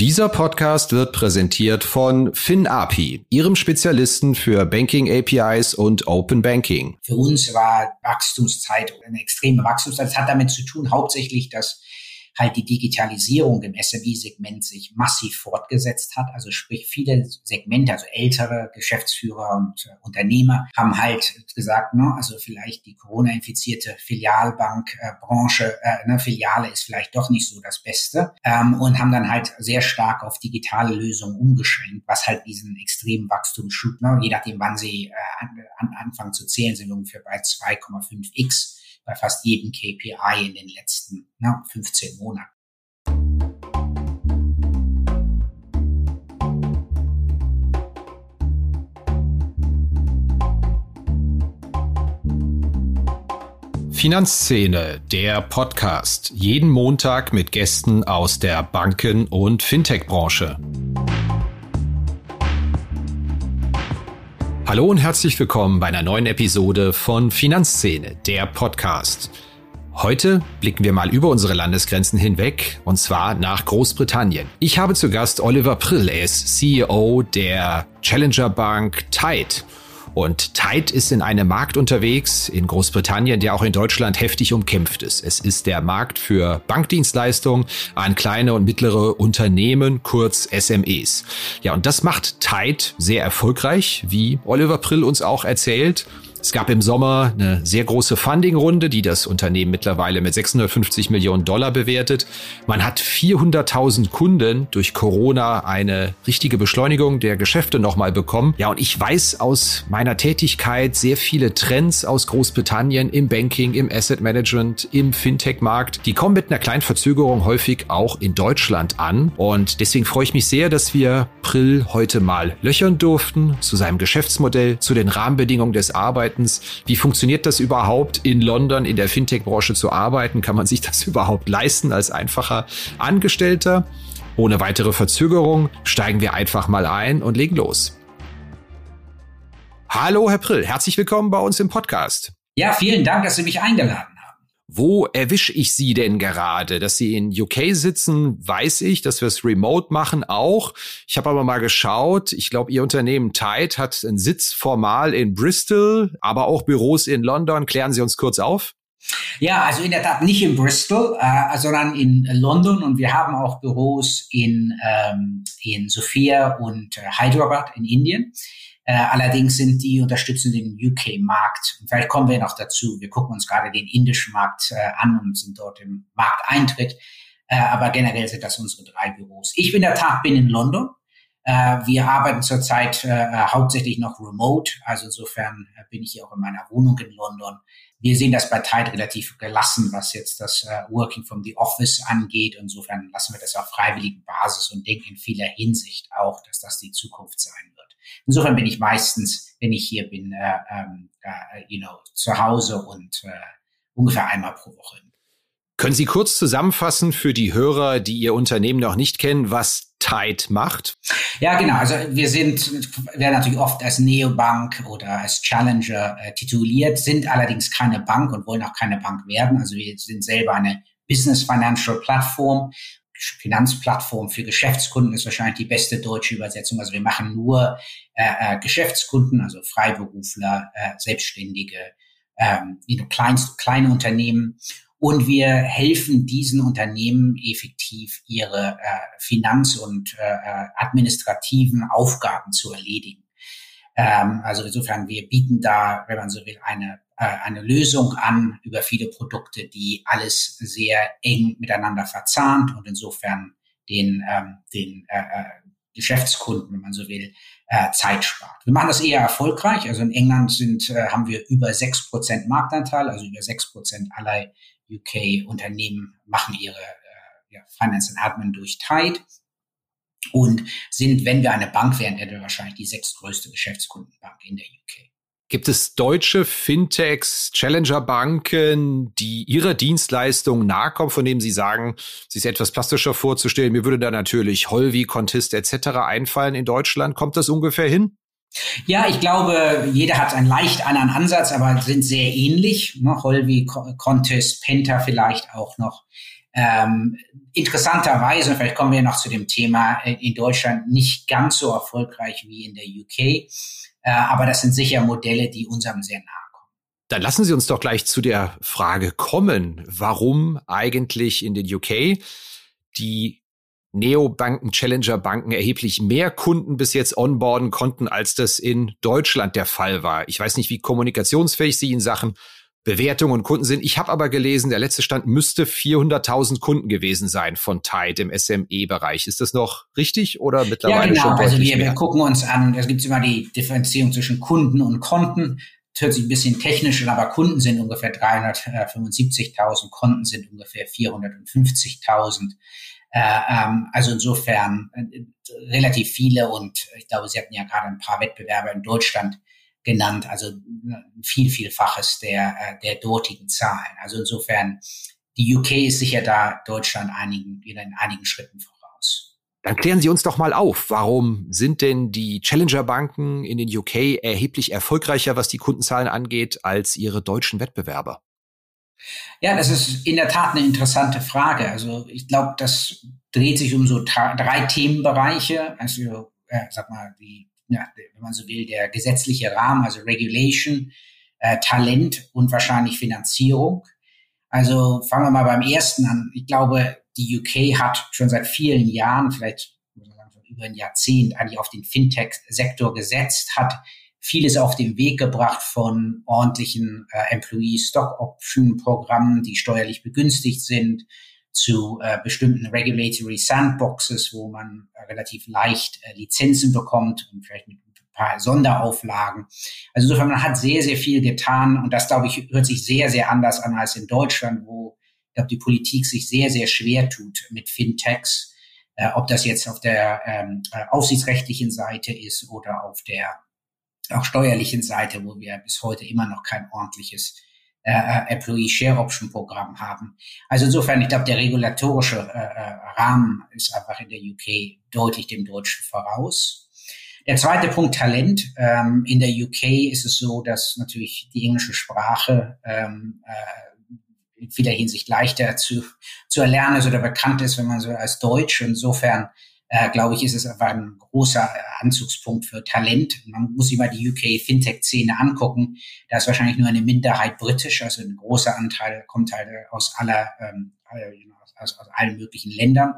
Dieser Podcast wird präsentiert von FinAPI, Ihrem Spezialisten für Banking APIs und Open Banking. Für uns war Wachstumszeit eine extreme Wachstumszeit. Das hat damit zu tun, hauptsächlich, dass halt die Digitalisierung im SME-Segment sich massiv fortgesetzt hat. Also sprich, viele Segmente, also ältere Geschäftsführer und äh, Unternehmer haben halt gesagt, ne, also vielleicht die Corona-infizierte Filialbankbranche, äh, ne, Filiale ist vielleicht doch nicht so das Beste ähm, und haben dann halt sehr stark auf digitale Lösungen umgeschränkt, was halt diesen extremen Wachstumsschub, ne, je nachdem, wann sie äh, an, an, anfangen zu zählen, sind ungefähr bei 2,5x bei fast jedem KPI in den letzten na, 15 Monaten. Finanzszene, der Podcast. Jeden Montag mit Gästen aus der Banken- und Fintech-Branche. Hallo und herzlich willkommen bei einer neuen Episode von Finanzszene, der Podcast. Heute blicken wir mal über unsere Landesgrenzen hinweg und zwar nach Großbritannien. Ich habe zu Gast Oliver Prill, er ist CEO der Challenger Bank Tide. Und Tide ist in einem Markt unterwegs in Großbritannien, der auch in Deutschland heftig umkämpft ist. Es ist der Markt für Bankdienstleistungen an kleine und mittlere Unternehmen, kurz SMEs. Ja, und das macht Tide sehr erfolgreich, wie Oliver Prill uns auch erzählt. Es gab im Sommer eine sehr große Funding-Runde, die das Unternehmen mittlerweile mit 650 Millionen Dollar bewertet. Man hat 400.000 Kunden durch Corona eine richtige Beschleunigung der Geschäfte nochmal bekommen. Ja, und ich weiß aus meiner Tätigkeit sehr viele Trends aus Großbritannien im Banking, im Asset Management, im Fintech-Markt. Die kommen mit einer kleinen Verzögerung häufig auch in Deutschland an. Und deswegen freue ich mich sehr, dass wir Prill heute mal löchern durften zu seinem Geschäftsmodell, zu den Rahmenbedingungen des Arbeits zweitens, wie funktioniert das überhaupt in London in der Fintech-Branche zu arbeiten? Kann man sich das überhaupt leisten als einfacher Angestellter? Ohne weitere Verzögerung steigen wir einfach mal ein und legen los. Hallo, Herr Prill, herzlich willkommen bei uns im Podcast. Ja, vielen Dank, dass Sie mich eingeladen wo erwische ich Sie denn gerade? Dass Sie in UK sitzen, weiß ich, dass wir es remote machen auch. Ich habe aber mal geschaut, ich glaube, Ihr Unternehmen Tide hat einen Sitz formal in Bristol, aber auch Büros in London. Klären Sie uns kurz auf. Ja, also in der Tat nicht in Bristol, äh, sondern in London und wir haben auch Büros in, ähm, in Sofia und äh, Hyderabad in Indien. Äh, allerdings sind die unterstützen den UK-Markt. Vielleicht kommen wir noch dazu. Wir gucken uns gerade den indischen Markt äh, an und sind dort im Markteintritt. Äh, aber generell sind das unsere drei Büros. Ich bin der Tag bin in London. Wir arbeiten zurzeit hauptsächlich noch remote. Also insofern bin ich hier auch in meiner Wohnung in London. Wir sehen das bei Tide relativ gelassen, was jetzt das Working from the Office angeht. Insofern lassen wir das auf freiwilligen Basis und denken in vieler Hinsicht auch, dass das die Zukunft sein wird. Insofern bin ich meistens, wenn ich hier bin, äh, ähm, äh, you know, zu Hause und äh, ungefähr einmal pro Woche. Können Sie kurz zusammenfassen für die Hörer, die Ihr Unternehmen noch nicht kennen, was Tide macht? Ja, genau. Also wir sind, werden natürlich oft als Neobank oder als Challenger äh, tituliert, sind allerdings keine Bank und wollen auch keine Bank werden. Also wir sind selber eine Business Financial Plattform Finanzplattform für Geschäftskunden ist wahrscheinlich die beste deutsche Übersetzung. Also wir machen nur äh, äh, Geschäftskunden, also Freiberufler, äh, Selbstständige, ähm, kleinst, kleine Unternehmen. Und wir helfen diesen Unternehmen effektiv ihre äh, Finanz- und äh, äh administrativen Aufgaben zu erledigen. Ähm, also insofern, wir bieten da, wenn man so will, eine eine Lösung an über viele Produkte, die alles sehr eng miteinander verzahnt und insofern den, ähm, den äh, äh, Geschäftskunden, wenn man so will, äh, Zeit spart. Wir machen das eher erfolgreich. Also in England sind, äh, haben wir über sechs Prozent Marktanteil, also über sechs Prozent aller UK-Unternehmen machen ihre äh, ja, Finance and Admin durch Tide und sind, wenn wir eine Bank wären, hätten wir wahrscheinlich die sechstgrößte Geschäftskundenbank in der UK. Gibt es deutsche Fintechs, Challenger-Banken, die ihrer Dienstleistung nahe kommen, von denen Sie sagen, sie ist etwas plastischer vorzustellen? Mir würde da natürlich Holvi, Contist etc. einfallen in Deutschland. Kommt das ungefähr hin? Ja, ich glaube, jeder hat einen leicht anderen Ansatz, aber sind sehr ähnlich. Ne? Holvi, Contest, Penta vielleicht auch noch. Ähm, interessanterweise, vielleicht kommen wir noch zu dem Thema, äh, in Deutschland nicht ganz so erfolgreich wie in der UK, äh, aber das sind sicher Modelle, die unserem sehr nahe kommen. Dann lassen Sie uns doch gleich zu der Frage kommen, warum eigentlich in den UK die Neobanken, Challenger-Banken erheblich mehr Kunden bis jetzt onboarden konnten, als das in Deutschland der Fall war. Ich weiß nicht, wie kommunikationsfähig Sie in Sachen Bewertung und Kunden sind. Ich habe aber gelesen, der letzte Stand müsste 400.000 Kunden gewesen sein von Tide im SME-Bereich. Ist das noch richtig oder mittlerweile ja, genau. schon Also wir, wir gucken uns an, es gibt immer die Differenzierung zwischen Kunden und Konten. Das hört sich ein bisschen technisch an, aber Kunden sind ungefähr 375.000, Konten sind ungefähr 450.000. Äh, ähm, also insofern äh, relativ viele und ich glaube, Sie hatten ja gerade ein paar Wettbewerber in Deutschland genannt, also viel, vielfaches der, äh, der dortigen Zahlen. Also insofern, die UK ist sicher da Deutschland einigen, in einigen Schritten voraus. Dann klären Sie uns doch mal auf, warum sind denn die Challenger-Banken in den UK erheblich erfolgreicher, was die Kundenzahlen angeht, als ihre deutschen Wettbewerber? Ja, das ist in der Tat eine interessante Frage. Also ich glaube, das dreht sich um so drei Themenbereiche. Also äh, sag mal, die, ja, wenn man so will, der gesetzliche Rahmen, also Regulation, äh, Talent und wahrscheinlich Finanzierung. Also fangen wir mal beim ersten an. Ich glaube, die UK hat schon seit vielen Jahren, vielleicht über ein Jahrzehnt, eigentlich auf den Fintech-Sektor gesetzt, hat vieles auf den Weg gebracht von ordentlichen äh, Employee Stock Option Programmen, die steuerlich begünstigt sind, zu äh, bestimmten Regulatory Sandboxes, wo man äh, relativ leicht äh, Lizenzen bekommt und vielleicht mit ein paar Sonderauflagen. Also insofern, man hat sehr, sehr viel getan und das, glaube ich, hört sich sehr, sehr anders an als in Deutschland, wo, ich glaube, die Politik sich sehr, sehr schwer tut mit Fintechs, äh, ob das jetzt auf der ähm, äh, aufsichtsrechtlichen Seite ist oder auf der auch steuerlichen Seite, wo wir bis heute immer noch kein ordentliches äh, äh Employee Share Option Programm haben. Also insofern, ich glaube, der regulatorische äh, äh Rahmen ist einfach in der UK deutlich dem Deutschen voraus. Der zweite Punkt Talent. Ähm, in der UK ist es so, dass natürlich die englische Sprache ähm, äh, in vieler Hinsicht leichter zu, zu erlernen ist oder bekannt ist, wenn man so als Deutsch. Insofern äh, glaube ich, ist es einfach ein großer äh, Anzugspunkt für Talent. Man muss sich mal die UK Fintech-Szene angucken. Da ist wahrscheinlich nur eine Minderheit britisch, also ein großer Anteil kommt halt aus aller, ähm, aus, aus allen möglichen Ländern.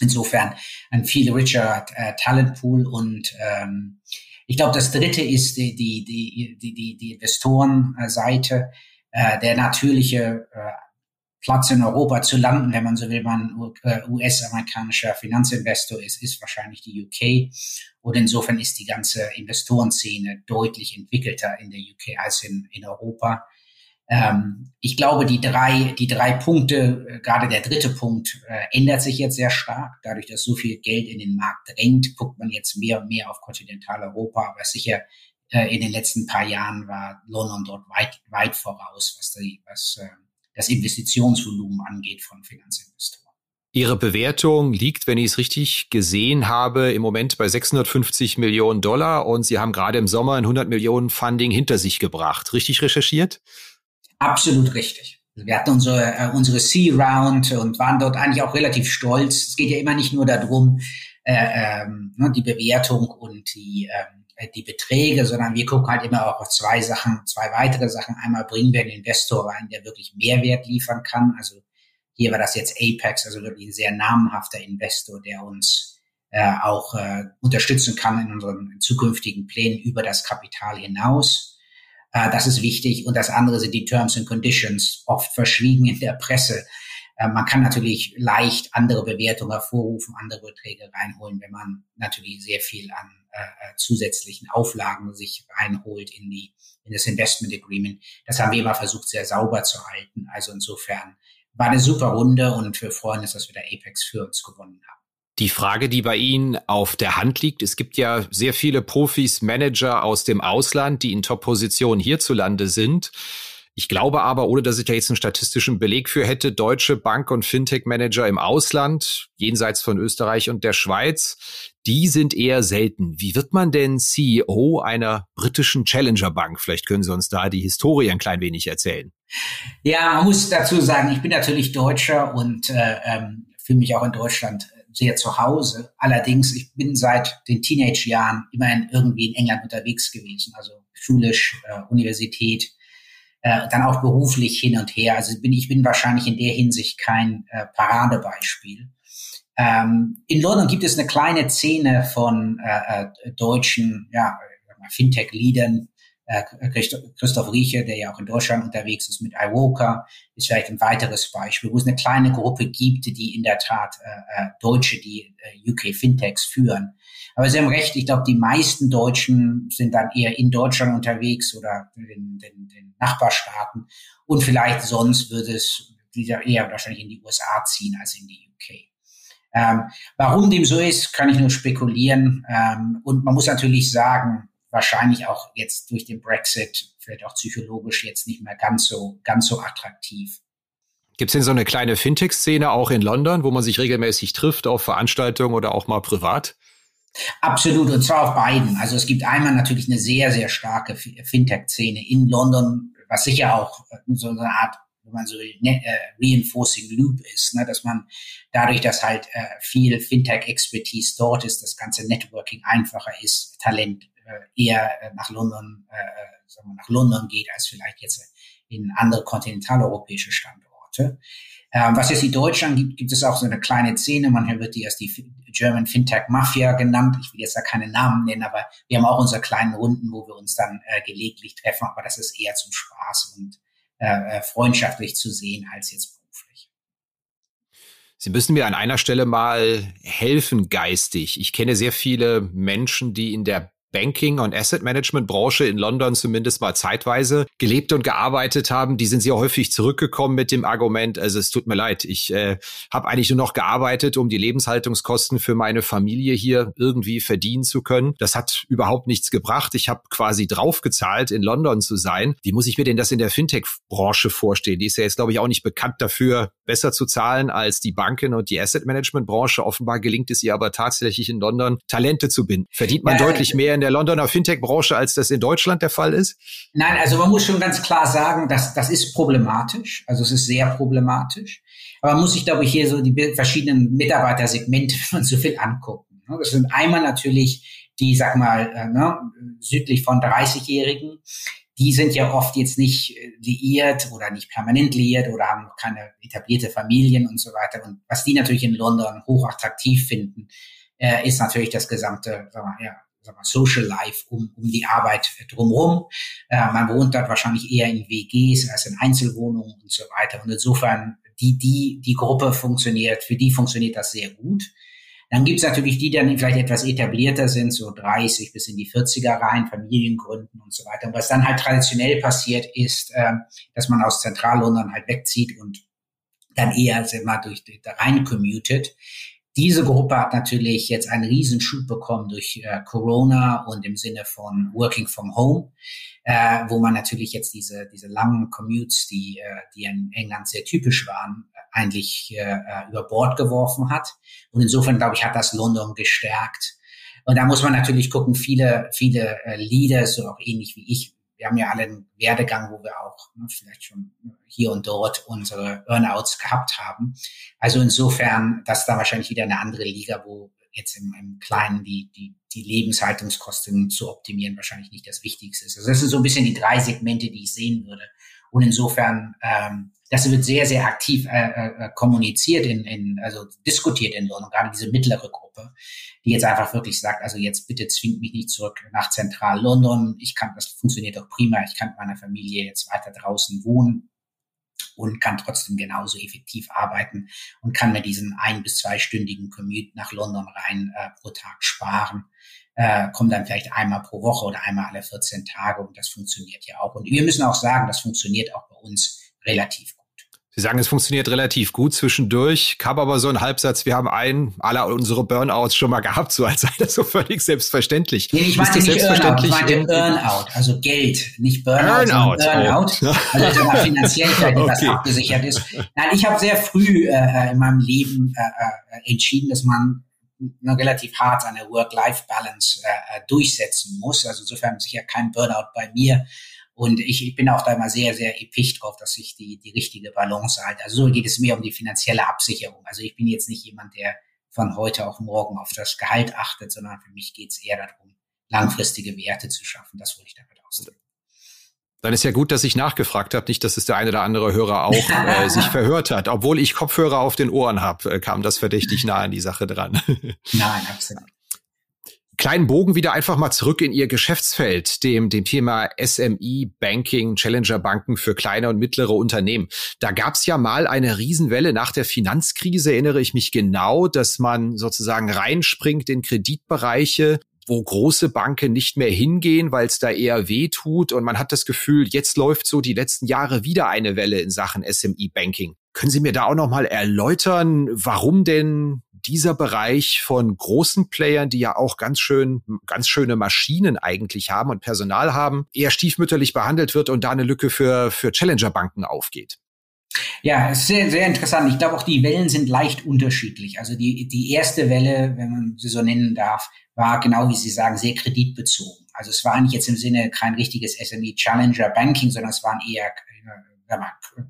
Insofern ein viel richer äh, Talentpool und ähm, ich glaube, das dritte ist die, die, die, die, die Investorenseite. Äh, der natürliche äh, Platz in Europa zu landen, wenn man so will, man US-amerikanischer Finanzinvestor ist, ist wahrscheinlich die UK. Und insofern ist die ganze Investorenszene deutlich entwickelter in der UK als in, in Europa. Ähm, ich glaube, die drei, die drei Punkte, äh, gerade der dritte Punkt, äh, ändert sich jetzt sehr stark. Dadurch, dass so viel Geld in den Markt drängt, guckt man jetzt mehr und mehr auf Kontinentaleuropa. Aber sicher äh, in den letzten paar Jahren war London dort weit, weit voraus, was, die, was äh, das Investitionsvolumen angeht von Finanzinvestoren. Ihre Bewertung liegt, wenn ich es richtig gesehen habe, im Moment bei 650 Millionen Dollar und Sie haben gerade im Sommer ein 100 Millionen Funding hinter sich gebracht. Richtig recherchiert? Absolut richtig. Wir hatten unsere, äh, unsere C-Round und waren dort eigentlich auch relativ stolz. Es geht ja immer nicht nur darum, äh, ähm, ne, die Bewertung und die ähm, äh, die Beträge, sondern wir gucken halt immer auch auf zwei Sachen, zwei weitere Sachen. Einmal bringen wir einen Investor rein, der wirklich Mehrwert liefern kann. Also hier war das jetzt Apex, also wirklich ein sehr namenhafter Investor, der uns äh, auch äh, unterstützen kann in unseren zukünftigen Plänen über das Kapital hinaus. Äh, das ist wichtig. Und das andere sind die Terms and Conditions, oft verschwiegen in der Presse. Äh, man kann natürlich leicht andere Bewertungen hervorrufen, andere Beträge reinholen, wenn man natürlich sehr viel an äh, zusätzlichen Auflagen sich reinholt in die in das Investment Agreement. Das haben wir immer versucht, sehr sauber zu halten. Also insofern war eine super Runde und wir freuen uns, dass wir da Apex für uns gewonnen haben. Die Frage, die bei Ihnen auf der Hand liegt, es gibt ja sehr viele Profis, Manager aus dem Ausland, die in Top-Positionen hierzulande sind. Ich glaube aber, ohne dass ich da jetzt einen statistischen Beleg für hätte, deutsche Bank- und Fintech-Manager im Ausland, jenseits von Österreich und der Schweiz, die sind eher selten. Wie wird man denn CEO einer britischen Challenger-Bank? Vielleicht können Sie uns da die Historie ein klein wenig erzählen. Ja, man muss dazu sagen, ich bin natürlich Deutscher und äh, ähm, fühle mich auch in Deutschland sehr zu Hause. Allerdings, ich bin seit den Teenage-Jahren immerhin irgendwie in England unterwegs gewesen, also schulisch, äh, Universität, äh, dann auch beruflich hin und her. Also bin ich bin wahrscheinlich in der Hinsicht kein äh, Paradebeispiel. Ähm, in London gibt es eine kleine Szene von äh, äh deutschen ja, Fintech-Leadern, äh, Christoph Rieche, der ja auch in Deutschland unterwegs ist mit iWoka, ist vielleicht ein weiteres Beispiel, wo es eine kleine Gruppe gibt, die in der Tat äh, äh Deutsche, die äh, UK Fintechs führen. Aber Sie haben recht, ich glaube, die meisten Deutschen sind dann eher in Deutschland unterwegs oder in den, den Nachbarstaaten. Und vielleicht sonst würde es eher wahrscheinlich in die USA ziehen als in die UK. Ähm, warum dem so ist, kann ich nur spekulieren. Ähm, und man muss natürlich sagen, wahrscheinlich auch jetzt durch den Brexit vielleicht auch psychologisch jetzt nicht mehr ganz so, ganz so attraktiv. Gibt es denn so eine kleine Fintech-Szene auch in London, wo man sich regelmäßig trifft auf Veranstaltungen oder auch mal privat? Absolut, und zwar auf beiden. Also es gibt einmal natürlich eine sehr, sehr starke Fintech-Szene in London, was sicher auch äh, so eine Art, wenn man so ne, äh, Reinforcing Loop ist, ne, dass man dadurch, dass halt äh, viel Fintech-Expertise dort ist, das ganze Networking einfacher ist, Talent äh, eher äh, nach London, äh, sagen wir, nach London geht, als vielleicht jetzt in andere kontinentaleuropäische Standorte. Ähm, was jetzt die Deutschland gibt, gibt es auch so eine kleine Szene. Man wird die als die German Fintech Mafia genannt. Ich will jetzt da keine Namen nennen, aber wir haben auch unsere kleinen Runden, wo wir uns dann äh, gelegentlich treffen. Aber das ist eher zum Spaß und äh, freundschaftlich zu sehen als jetzt beruflich. Sie müssen mir an einer Stelle mal helfen geistig. Ich kenne sehr viele Menschen, die in der Banking- und Asset-Management-Branche in London zumindest mal zeitweise gelebt und gearbeitet haben, die sind sehr häufig zurückgekommen mit dem Argument, also es tut mir leid, ich äh, habe eigentlich nur noch gearbeitet, um die Lebenshaltungskosten für meine Familie hier irgendwie verdienen zu können. Das hat überhaupt nichts gebracht. Ich habe quasi draufgezahlt, in London zu sein. Wie muss ich mir denn das in der Fintech-Branche vorstellen? Die ist ja jetzt, glaube ich, auch nicht bekannt dafür, besser zu zahlen als die Banken und die Asset-Management-Branche. Offenbar gelingt es ihr aber tatsächlich in London, Talente zu binden. Verdient man ja, deutlich mehr in der Londoner Fintech-Branche, als das in Deutschland der Fall ist? Nein, also man muss schon ganz klar sagen, dass das ist problematisch. Also es ist sehr problematisch. Aber man muss sich, glaube ich, hier so die verschiedenen Mitarbeitersegmente, wenn man so viel angucken. Ne? Das sind einmal natürlich die, sag mal, äh, ne, südlich von 30-Jährigen, die sind ja oft jetzt nicht äh, liiert oder nicht permanent liiert oder haben keine etablierte Familien und so weiter. Und was die natürlich in London hochattraktiv finden, äh, ist natürlich das gesamte, sagen wir, ja, sagen wir, Social Life um, um die Arbeit drumherum. Äh, man wohnt dort wahrscheinlich eher in WGs als in Einzelwohnungen und so weiter. Und insofern, die, die, die Gruppe funktioniert, für die funktioniert das sehr gut. Dann gibt's natürlich die, die dann vielleicht etwas etablierter sind, so 30 bis in die 40er rein, Familiengründen und so weiter. Und was dann halt traditionell passiert, ist, äh, dass man aus Zentrallondon halt wegzieht und dann eher sind wir durch da rein commuted. Diese Gruppe hat natürlich jetzt einen Riesenschub bekommen durch äh, Corona und im Sinne von Working from Home, äh, wo man natürlich jetzt diese, diese langen Commutes, die, äh, die in England sehr typisch waren, eigentlich äh, äh, über Bord geworfen hat. Und insofern, glaube ich, hat das London gestärkt. Und da muss man natürlich gucken, viele, viele Leaders, so auch ähnlich wie ich, wir haben ja alle einen Werdegang, wo wir auch ne, vielleicht schon hier und dort unsere Earnouts gehabt haben. Also insofern, das ist da wahrscheinlich wieder eine andere Liga, wo jetzt im, im Kleinen die, die, die Lebenshaltungskosten zu optimieren wahrscheinlich nicht das Wichtigste ist. Also das sind so ein bisschen die drei Segmente, die ich sehen würde. Und insofern, ähm, das wird sehr, sehr aktiv äh, äh, kommuniziert, in, in, also diskutiert in London, gerade diese mittlere Gruppe, die jetzt einfach wirklich sagt, also jetzt bitte zwingt mich nicht zurück nach Zentral-London. Ich kann, das funktioniert doch prima. Ich kann mit meiner Familie jetzt weiter draußen wohnen und kann trotzdem genauso effektiv arbeiten und kann mir diesen ein- bis zweistündigen Commute nach London rein äh, pro Tag sparen. Äh, kommt dann vielleicht einmal pro Woche oder einmal alle 14 Tage und das funktioniert ja auch. Und wir müssen auch sagen, das funktioniert auch bei uns relativ gut. Sie sagen, es funktioniert relativ gut zwischendurch, kam aber so ein Halbsatz, wir haben einen aller unsere Burnouts schon mal gehabt, so als sei das so völlig selbstverständlich. Nee, ich meinte nicht selbstverständlich Burnout, ich meinte Burnout, also Geld, nicht Burnout, Burnout, Burnout. Oh. also dass finanziell vielleicht okay. etwas abgesichert ist. Nein, ich habe sehr früh äh, in meinem Leben äh, äh entschieden, dass man relativ hart seine Work-Life-Balance äh, äh, durchsetzen muss. Also insofern sicher kein Burnout bei mir. Und ich, ich bin auch da immer sehr, sehr episch drauf, dass ich die, die richtige Balance halte. Also so geht es mir um die finanzielle Absicherung. Also ich bin jetzt nicht jemand, der von heute auf morgen auf das Gehalt achtet, sondern für mich geht es eher darum, langfristige Werte zu schaffen. Das wollte ich damit ausdrücken. Dann ist ja gut, dass ich nachgefragt habe, nicht, dass es der eine oder andere Hörer auch äh, sich verhört hat. Obwohl ich Kopfhörer auf den Ohren habe, äh, kam das verdächtig nah an die Sache dran. Nein, absolut kleinen Bogen wieder einfach mal zurück in Ihr Geschäftsfeld, dem, dem Thema SME Banking, Challenger Banken für kleine und mittlere Unternehmen. Da gab es ja mal eine Riesenwelle nach der Finanzkrise, erinnere ich mich genau, dass man sozusagen reinspringt in Kreditbereiche, wo große Banken nicht mehr hingehen, weil es da eher weh tut. Und man hat das Gefühl, jetzt läuft so die letzten Jahre wieder eine Welle in Sachen SME Banking. Können Sie mir da auch noch mal erläutern, warum denn dieser Bereich von großen Playern, die ja auch ganz schön, ganz schöne Maschinen eigentlich haben und Personal haben, eher stiefmütterlich behandelt wird und da eine Lücke für, für Challenger-Banken aufgeht. Ja, ist sehr, sehr interessant. Ich glaube auch die Wellen sind leicht unterschiedlich. Also die, die erste Welle, wenn man sie so nennen darf, war genau wie Sie sagen, sehr kreditbezogen. Also es war nicht jetzt im Sinne kein richtiges SME Challenger Banking, sondern es waren eher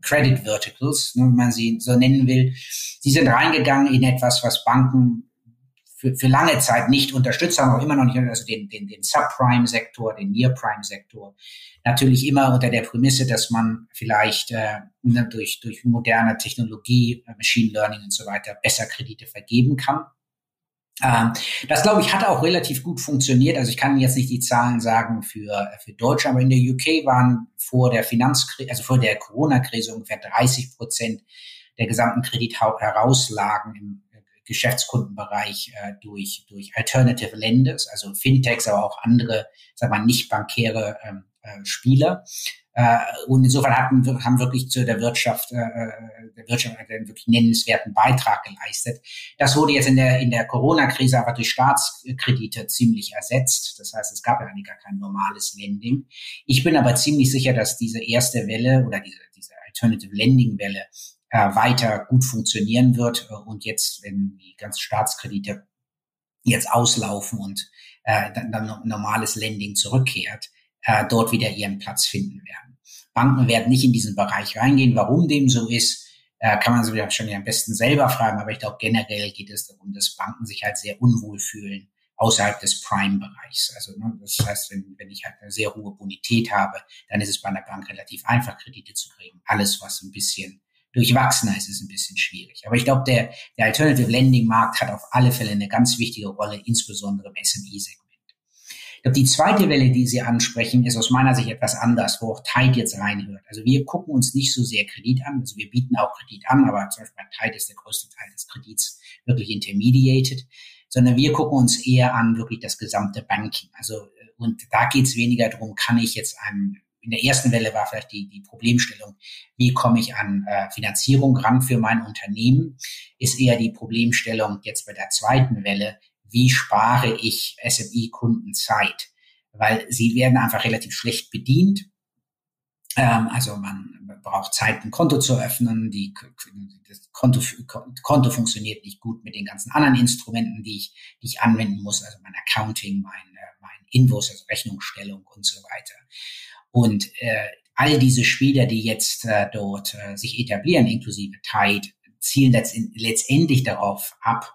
Credit Verticals, ne, wenn man sie so nennen will. Sie sind reingegangen in etwas, was Banken für, für lange Zeit nicht unterstützt haben, auch immer noch nicht, also den, den, den Subprime-Sektor, den Near-Prime-Sektor. Natürlich immer unter der Prämisse, dass man vielleicht äh, ne, durch, durch moderne Technologie, äh, Machine Learning und so weiter besser Kredite vergeben kann. Ähm, das, glaube ich, hat auch relativ gut funktioniert. Also ich kann jetzt nicht die Zahlen sagen für, für Deutsche, aber in der UK waren vor der Finanzkrise, also vor der Corona-Krise ungefähr 30 Prozent der gesamten Kredithauslage im äh, Geschäftskundenbereich äh, durch, durch Alternative Lenders, also Fintechs, aber auch andere, sagen wir mal, nicht bankäre ähm, äh, Spieler. Äh, und insofern hatten, haben wirklich zu der Wirtschaft, äh, der Wirtschaft einen wirklich nennenswerten Beitrag geleistet. Das wurde jetzt in der, in der Corona-Krise aber durch Staatskredite ziemlich ersetzt. Das heißt, es gab ja eigentlich gar kein normales Lending. Ich bin aber ziemlich sicher, dass diese erste Welle oder diese, diese Alternative Lending Welle äh, weiter gut funktionieren wird. Und jetzt, wenn die ganzen Staatskredite jetzt auslaufen und äh, dann, dann normales Lending zurückkehrt, äh, dort wieder ihren Platz finden werden. Banken werden nicht in diesen Bereich reingehen. Warum dem so ist, äh, kann man sich schon am besten selber fragen. Aber ich glaube, generell geht es darum, dass Banken sich halt sehr unwohl fühlen außerhalb des Prime-Bereichs. Also ne, das heißt, wenn, wenn ich halt eine sehr hohe Bonität habe, dann ist es bei einer Bank relativ einfach, Kredite zu kriegen. Alles, was ein bisschen durchwachsener ist, ist ein bisschen schwierig. Aber ich glaube, der, der Alternative Lending Markt hat auf alle Fälle eine ganz wichtige Rolle, insbesondere im SME-Segment die zweite Welle, die Sie ansprechen, ist aus meiner Sicht etwas anders, wo auch Tide jetzt reinhört. Also wir gucken uns nicht so sehr Kredit an. Also wir bieten auch Kredit an, aber zum Beispiel bei Tide ist der größte Teil des Kredits wirklich intermediated, sondern wir gucken uns eher an wirklich das gesamte Banking. Also und da geht es weniger darum, kann ich jetzt einem in der ersten Welle war vielleicht die, die Problemstellung, wie komme ich an äh, Finanzierung ran für mein Unternehmen, ist eher die Problemstellung jetzt bei der zweiten Welle, wie spare ich SMI-Kunden Zeit? Weil sie werden einfach relativ schlecht bedient. Ähm, also man braucht Zeit, ein Konto zu öffnen. Die, das Konto, Konto funktioniert nicht gut mit den ganzen anderen Instrumenten, die ich, die ich anwenden muss. Also mein Accounting, mein, äh, mein Invoice, also Rechnungsstellung und so weiter. Und äh, all diese Spieler, die jetzt äh, dort äh, sich etablieren, inklusive Tide, zielen letztendlich darauf ab,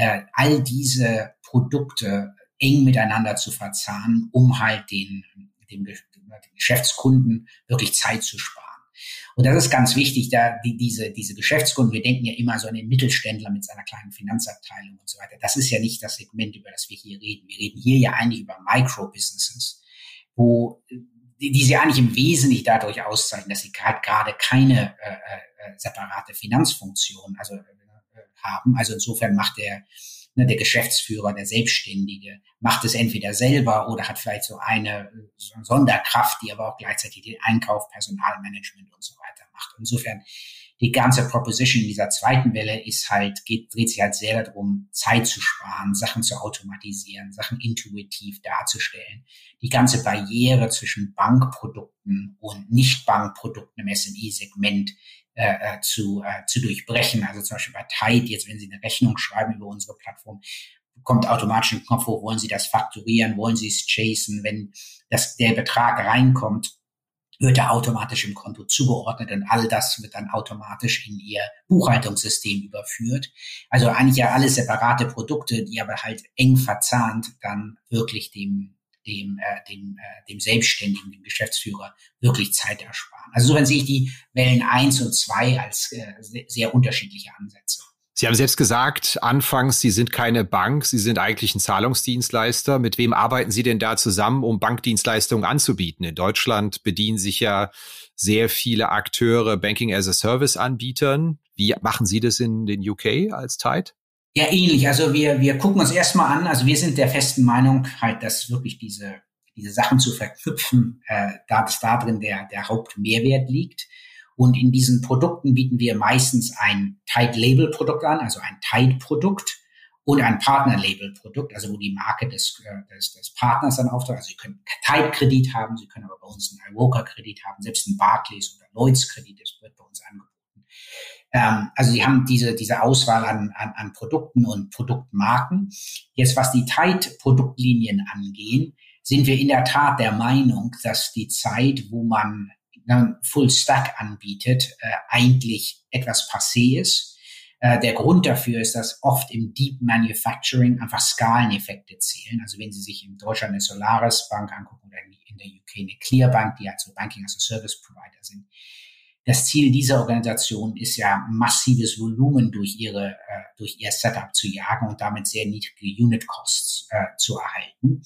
äh, all diese Produkte eng miteinander zu verzahnen, um halt den, dem, den Geschäftskunden wirklich Zeit zu sparen. Und das ist ganz wichtig, da die, diese, diese Geschäftskunden, wir denken ja immer so an den Mittelständler mit seiner kleinen Finanzabteilung und so weiter. Das ist ja nicht das Segment, über das wir hier reden. Wir reden hier ja eigentlich über Micro-Businesses, wo die, die sie eigentlich im Wesentlichen dadurch auszeichnen, dass sie halt gerade keine äh, äh, separate Finanzfunktion also, äh, haben. Also insofern macht der ne, der Geschäftsführer, der Selbstständige, macht es entweder selber oder hat vielleicht so eine so eine Sonderkraft, die aber auch gleichzeitig den Einkauf, Personalmanagement und so weiter macht. Insofern die ganze Proposition dieser zweiten Welle ist halt, geht, dreht sich halt sehr darum, Zeit zu sparen, Sachen zu automatisieren, Sachen intuitiv darzustellen. Die ganze Barriere zwischen Bankprodukten und Nicht-Bankprodukten im SME-Segment äh, äh, zu, äh, zu durchbrechen. Also zum Beispiel bei Tide, jetzt wenn Sie eine Rechnung schreiben über unsere Plattform, kommt automatisch ein Knopf hoch, wollen Sie das fakturieren, wollen Sie es chasen, wenn das, der Betrag reinkommt, wird er automatisch im Konto zugeordnet und all das wird dann automatisch in ihr Buchhaltungssystem überführt. Also eigentlich ja alle separate Produkte, die aber halt eng verzahnt dann wirklich dem dem, äh, dem, äh, dem Selbstständigen, dem Geschäftsführer wirklich Zeit ersparen. Also so sehe ich die Wellen eins und zwei als äh, sehr, sehr unterschiedliche Ansätze. Sie haben selbst gesagt, anfangs, Sie sind keine Bank, Sie sind eigentlich ein Zahlungsdienstleister. Mit wem arbeiten Sie denn da zusammen, um Bankdienstleistungen anzubieten? In Deutschland bedienen sich ja sehr viele Akteure Banking as a Service Anbietern. Wie machen Sie das in den UK als Tide? Ja, ähnlich. Also wir, wir gucken uns erstmal an, also wir sind der festen Meinung, halt, dass wirklich diese, diese Sachen zu verknüpfen, äh, da dass da drin der, der Hauptmehrwert liegt. Und in diesen Produkten bieten wir meistens ein Tide-Label-Produkt an, also ein Tide-Produkt und ein Partner-Label-Produkt, also wo die Marke des, äh, des, des Partners dann auftaucht. Also Sie können Tide-Kredit haben, Sie können aber bei uns einen iWoker-Kredit haben, selbst ein Barclays oder Lloyds-Kredit, das wird bei uns angeboten. Ähm, also Sie haben diese, diese Auswahl an, an, an Produkten und Produktmarken. Jetzt, was die Tide-Produktlinien angehen, sind wir in der Tat der Meinung, dass die Zeit, wo man Full Stack anbietet, äh, eigentlich etwas passé ist. Äh, der Grund dafür ist, dass oft im Deep Manufacturing einfach Skaleneffekte zählen. Also wenn Sie sich in Deutschland eine Solaris Bank angucken oder in der UK eine Clearbank, die halt so Banking as a Service Provider sind. Das Ziel dieser Organisation ist ja massives Volumen durch ihre äh, durch ihr Setup zu jagen und damit sehr niedrige Unit Costs äh, zu erhalten.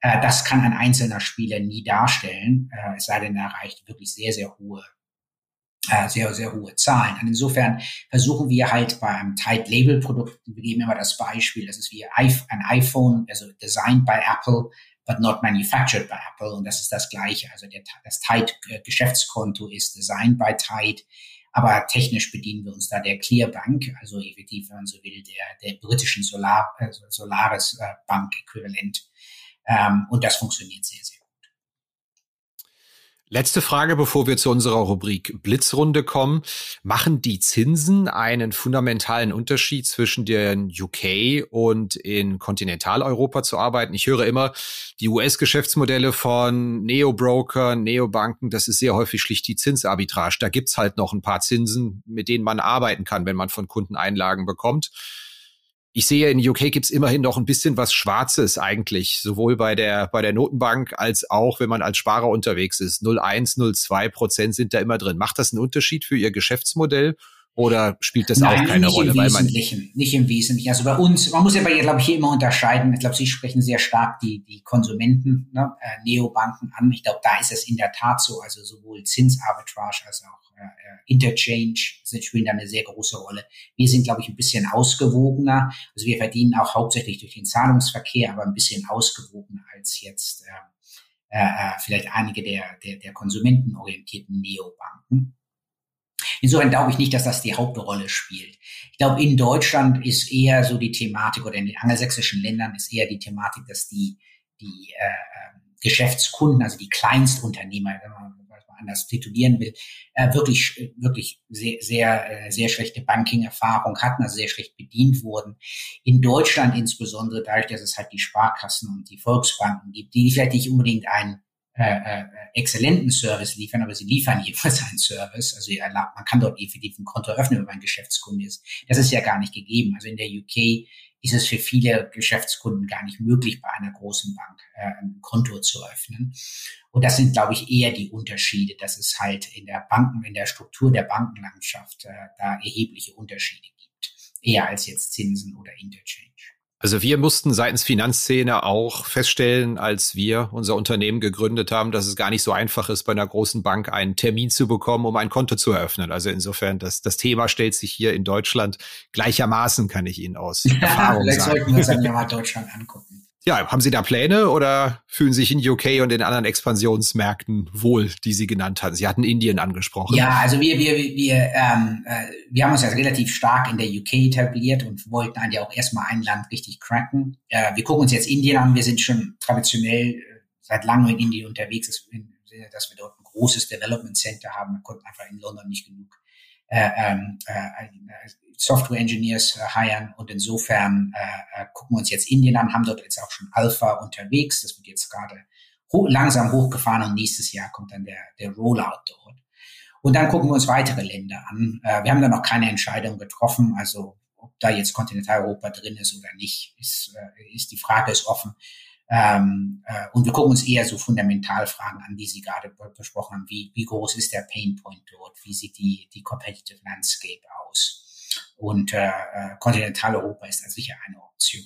Äh, das kann ein einzelner Spieler nie darstellen, äh, es sei denn, er erreicht wirklich sehr, sehr hohe äh, sehr, sehr hohe Zahlen. Und insofern versuchen wir halt bei einem Tide Label Produkt, wir geben immer das Beispiel, das ist wie ein iPhone, also designed by Apple, but not manufactured by Apple. Und das ist das Gleiche. Also der, das Tide Geschäftskonto ist designed by Tide, aber technisch bedienen wir uns da der Clearbank, also effektiv, wenn man so will, der, der britischen Solar, also Solaris Bank Äquivalent. Ähm, und das funktioniert sehr, sehr gut. Letzte Frage, bevor wir zu unserer Rubrik Blitzrunde kommen. Machen die Zinsen einen fundamentalen Unterschied zwischen den UK und in Kontinentaleuropa zu arbeiten? Ich höre immer, die US-Geschäftsmodelle von Neobrokern, Neobanken, das ist sehr häufig schlicht die Zinsarbitrage. Da gibt's halt noch ein paar Zinsen, mit denen man arbeiten kann, wenn man von Kunden Einlagen bekommt ich sehe, in UK gibt's immerhin noch ein bisschen was Schwarzes eigentlich, sowohl bei der, bei der Notenbank als auch, wenn man als Sparer unterwegs ist. 0,1, 0,2 Prozent sind da immer drin. Macht das einen Unterschied für Ihr Geschäftsmodell? Oder spielt das Nein, auch keine nicht Rolle? Im Wesentlichen, nicht im Wesentlichen. Also bei uns, man muss ja bei ihr, glaube ich, hier immer unterscheiden. Ich glaube, Sie sprechen sehr stark die, die Konsumenten, ne, äh, Neobanken an. Ich glaube, da ist es in der Tat so. Also sowohl Zinsarbitrage als auch äh, äh Interchange spielen da eine sehr große Rolle. Wir sind, glaube ich, ein bisschen ausgewogener. Also wir verdienen auch hauptsächlich durch den Zahlungsverkehr, aber ein bisschen ausgewogener als jetzt äh, äh, vielleicht einige der, der, der konsumentenorientierten Neobanken. Insofern glaube ich nicht, dass das die Hauptrolle spielt. Ich glaube, in Deutschland ist eher so die Thematik oder in den angelsächsischen Ländern ist eher die Thematik, dass die, die äh, ähm, Geschäftskunden, also die Kleinstunternehmer, wenn man anders titulieren will, äh, wirklich, wirklich sehr, sehr, äh, sehr schlechte Banking-Erfahrung hatten, also sehr schlecht bedient wurden. In Deutschland insbesondere dadurch, dass es halt die Sparkassen und die Volksbanken gibt, die vielleicht nicht unbedingt ein äh, äh, exzellenten Service liefern, aber sie liefern jedenfalls einen Service. Also man kann dort effektiv ein Konto öffnen, wenn man Geschäftskunde ist. Das ist ja gar nicht gegeben. Also in der UK ist es für viele Geschäftskunden gar nicht möglich, bei einer großen Bank äh, ein Konto zu öffnen. Und das sind, glaube ich, eher die Unterschiede, dass es halt in der Banken, in der Struktur der Bankenlandschaft äh, da erhebliche Unterschiede gibt, eher als jetzt Zinsen oder Interchange. Also wir mussten seitens Finanzszene auch feststellen, als wir unser Unternehmen gegründet haben, dass es gar nicht so einfach ist, bei einer großen Bank einen Termin zu bekommen, um ein Konto zu eröffnen. Also insofern, das, das Thema stellt sich hier in Deutschland gleichermaßen, kann ich Ihnen aus Erfahrung Vielleicht sagen. sollten wir uns ja mal Deutschland angucken. Ja, haben Sie da Pläne oder fühlen sich in UK und in anderen Expansionsmärkten wohl, die Sie genannt hatten? Sie hatten Indien angesprochen. Ja, also wir, wir, wir, ähm, äh, wir haben uns ja relativ stark in der UK etabliert und wollten eigentlich auch erstmal ein Land richtig cracken. Äh, wir gucken uns jetzt Indien an. Wir sind schon traditionell äh, seit langem in Indien unterwegs, dass wir dort ein großes Development Center haben. Wir konnten einfach in London nicht genug Software Engineers äh, hiren und insofern äh, äh, gucken wir uns jetzt Indien an, haben dort jetzt auch schon Alpha unterwegs. Das wird jetzt gerade langsam hochgefahren und nächstes Jahr kommt dann der, der Rollout dort. Und dann gucken wir uns weitere Länder an. Äh, wir haben da noch keine Entscheidung getroffen, also ob da jetzt Kontinentaleuropa drin ist oder nicht, ist, äh, ist die Frage ist offen. Ähm, äh, und wir gucken uns eher so Fundamentalfragen an, die Sie gerade besprochen haben. Wie, wie groß ist der Pain Point dort? Wie sieht die, die Competitive Landscape aus? Und äh, äh, Kontinentaleuropa ist da sicher eine Option.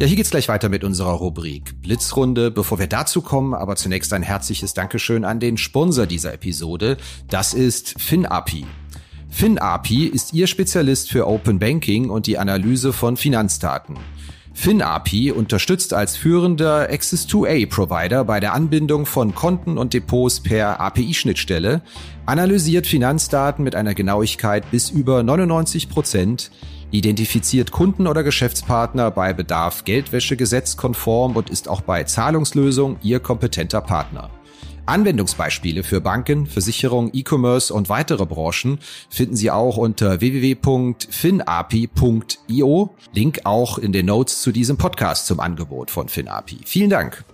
Ja, hier geht's gleich weiter mit unserer Rubrik Blitzrunde. Bevor wir dazu kommen, aber zunächst ein herzliches Dankeschön an den Sponsor dieser Episode. Das ist FinAPI. FinAPI ist Ihr Spezialist für Open Banking und die Analyse von Finanzdaten. FinAPI unterstützt als führender Access-to-A-Provider bei der Anbindung von Konten und Depots per API-Schnittstelle, analysiert Finanzdaten mit einer Genauigkeit bis über 99 Prozent, identifiziert Kunden oder Geschäftspartner bei Bedarf Geldwäsche gesetzkonform und ist auch bei Zahlungslösung Ihr kompetenter Partner. Anwendungsbeispiele für Banken, Versicherungen, E-Commerce und weitere Branchen finden Sie auch unter www.finapi.io. Link auch in den Notes zu diesem Podcast zum Angebot von FinAPI. Vielen Dank.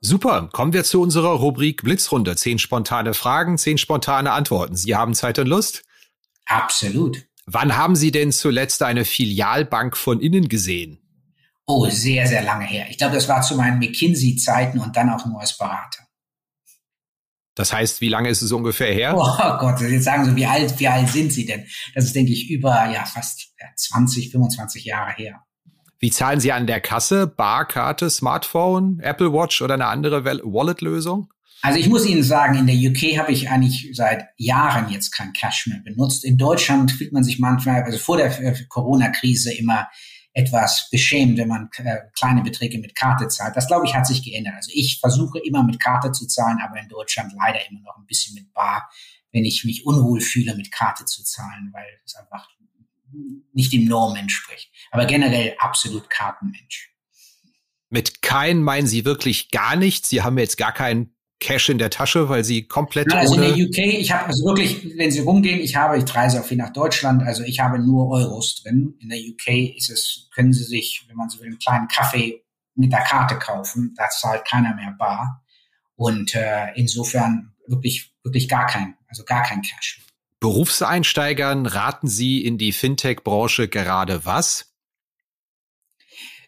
Super, kommen wir zu unserer Rubrik Blitzrunde. Zehn spontane Fragen, zehn spontane Antworten. Sie haben Zeit und Lust? Absolut. Wann haben Sie denn zuletzt eine Filialbank von innen gesehen? Oh, sehr, sehr lange her. Ich glaube, das war zu meinen McKinsey-Zeiten und dann auch nur als Berater. Das heißt, wie lange ist es ungefähr her? Oh Gott, jetzt sagen Sie, wie alt, wie alt sind Sie denn? Das ist, denke ich, über ja fast 20, 25 Jahre her. Wie zahlen Sie an der Kasse? Barkarte, Smartphone, Apple Watch oder eine andere Wallet-Lösung? Also ich muss Ihnen sagen, in der UK habe ich eigentlich seit Jahren jetzt kein Cash mehr benutzt. In Deutschland fühlt man sich manchmal, also vor der äh, Corona-Krise immer etwas beschämt, wenn man äh, kleine Beträge mit Karte zahlt. Das, glaube ich, hat sich geändert. Also ich versuche immer mit Karte zu zahlen, aber in Deutschland leider immer noch ein bisschen mit Bar, wenn ich mich unwohl fühle, mit Karte zu zahlen, weil es einfach nicht dem Norm entspricht. Aber generell absolut Kartenmensch. Mit kein meinen Sie wirklich gar nichts? Sie haben jetzt gar keinen Cash in der Tasche, weil sie komplett Nein, also in der UK, ich habe also wirklich, wenn Sie rumgehen, ich habe, ich reise auch viel nach Deutschland, also ich habe nur Euros drin. In der UK ist es, können Sie sich, wenn man so will, einen kleinen Kaffee mit der Karte kaufen, da zahlt keiner mehr bar. Und äh, insofern wirklich, wirklich gar kein, also gar kein Cash. Berufseinsteigern raten Sie in die Fintech-Branche gerade was?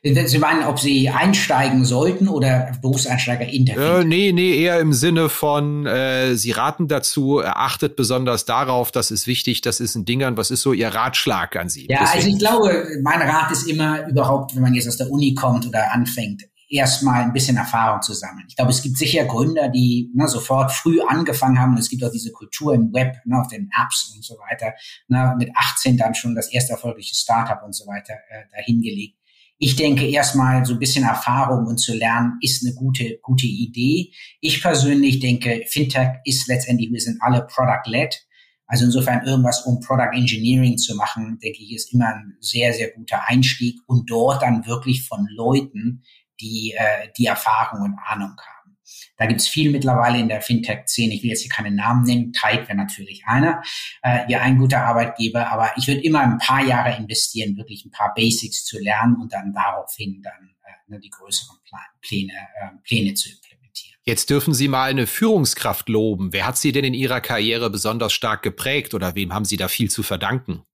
Sie meinen, ob Sie einsteigen sollten oder Berufseinsteiger interviewen? Äh, nee, nee, eher im Sinne von, äh, Sie raten dazu, achtet besonders darauf, das ist wichtig, das ist ein Dingern. Was ist so Ihr Ratschlag an Sie? Ja, Deswegen. also ich glaube, mein Rat ist immer überhaupt, wenn man jetzt aus der Uni kommt oder anfängt, erstmal ein bisschen Erfahrung zu sammeln. Ich glaube, es gibt sicher Gründer, die ne, sofort früh angefangen haben. Und es gibt auch diese Kultur im Web, ne, auf den Apps und so weiter. Ne, mit 18 dann schon das erste erfolgreiche Startup und so weiter äh, dahingelegt ich denke erstmal so ein bisschen Erfahrung und zu lernen ist eine gute, gute Idee. Ich persönlich denke, Fintech ist letztendlich, wir sind alle Product-led. Also insofern irgendwas um Product Engineering zu machen, denke ich, ist immer ein sehr, sehr guter Einstieg und dort dann wirklich von Leuten, die äh, die Erfahrung und Ahnung haben. Da gibt's viel mittlerweile in der Fintech-Szene. Ich will jetzt hier keine Namen nennen. Tide wäre natürlich einer, äh, ja ein guter Arbeitgeber. Aber ich würde immer ein paar Jahre investieren, wirklich ein paar Basics zu lernen und dann daraufhin dann äh, ne, die größeren Plan Pläne, äh, Pläne zu implementieren. Jetzt dürfen Sie mal eine Führungskraft loben. Wer hat Sie denn in Ihrer Karriere besonders stark geprägt oder wem haben Sie da viel zu verdanken?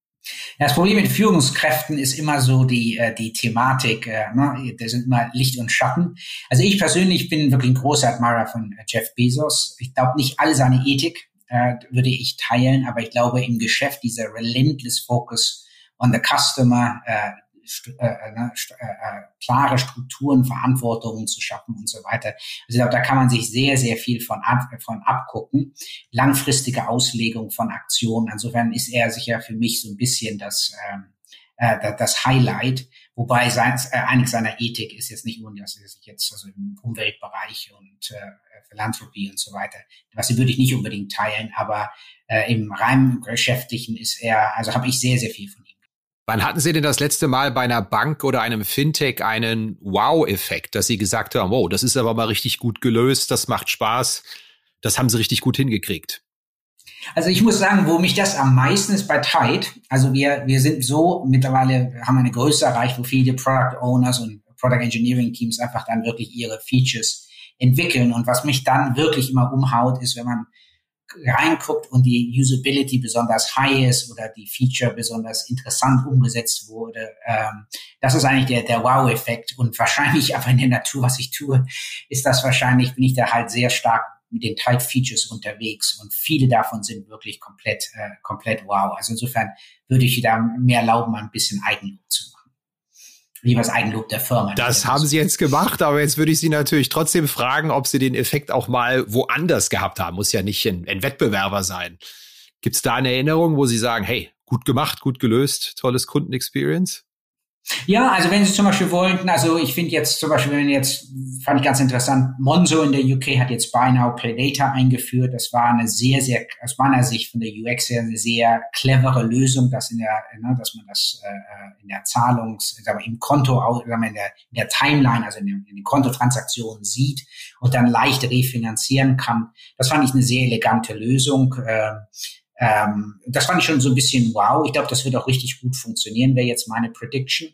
Ja, das Problem mit Führungskräften ist immer so die, äh, die Thematik, äh, ne? da sind immer Licht und Schatten. Also ich persönlich bin wirklich ein großer Admirer von äh, Jeff Bezos. Ich glaube, nicht all seine Ethik äh, würde ich teilen, aber ich glaube im Geschäft dieser relentless Focus on the Customer, äh, äh, äh, ne, äh, äh, klare Strukturen, Verantwortungen zu schaffen und so weiter. Also ich glaube, da kann man sich sehr, sehr viel von, ab, von abgucken. Langfristige Auslegung von Aktionen. Insofern ist er sicher für mich so ein bisschen das, ähm, äh, das Highlight, wobei sein, äh, einiges seiner Ethik ist jetzt nicht nur, dass er sich jetzt also im Umweltbereich und äh, Philanthropie und so weiter, was würde ich nicht unbedingt teilen, aber äh, im rein geschäftlichen ist er, also habe ich sehr, sehr viel von ihm. Wann hatten Sie denn das letzte Mal bei einer Bank oder einem Fintech einen Wow-Effekt, dass Sie gesagt haben, wow, das ist aber mal richtig gut gelöst, das macht Spaß, das haben Sie richtig gut hingekriegt? Also ich muss sagen, wo mich das am meisten ist bei Tide. Also wir, wir sind so mittlerweile, haben eine Größe erreicht, wo viele Product Owners und Product Engineering Teams einfach dann wirklich ihre Features entwickeln. Und was mich dann wirklich immer umhaut, ist, wenn man reinguckt und die Usability besonders high ist oder die Feature besonders interessant umgesetzt wurde. Ähm, das ist eigentlich der, der Wow-Effekt. Und wahrscheinlich aber in der Natur, was ich tue, ist das wahrscheinlich, bin ich da halt sehr stark mit den Type-Features unterwegs und viele davon sind wirklich komplett, äh, komplett wow. Also insofern würde ich da mehr erlauben, ein bisschen Eigenlob zu machen das Eigenlob der Firma. Das haben Sie jetzt gemacht, aber jetzt würde ich Sie natürlich trotzdem fragen, ob Sie den Effekt auch mal woanders gehabt haben. Muss ja nicht ein, ein Wettbewerber sein. Gibt es da eine Erinnerung, wo Sie sagen, hey, gut gemacht, gut gelöst, tolles Kundenexperience? Ja, also wenn Sie zum Beispiel wollten, also ich finde jetzt zum Beispiel, wenn jetzt, fand ich ganz interessant, Monzo in der UK hat jetzt Buy Now Pay Later eingeführt. Das war eine sehr, sehr, aus meiner Sicht von der UX her eine sehr clevere Lösung, dass in der, ne, dass man das äh, in der Zahlungs, sagen wir, im Konto, sagen wir, in, der, in der Timeline, also in, den, in den Kontotransaktionen sieht und dann leicht refinanzieren kann. Das fand ich eine sehr elegante Lösung. Äh, ähm, das fand ich schon so ein bisschen wow. Ich glaube, das wird auch richtig gut funktionieren, wäre jetzt meine Prediction.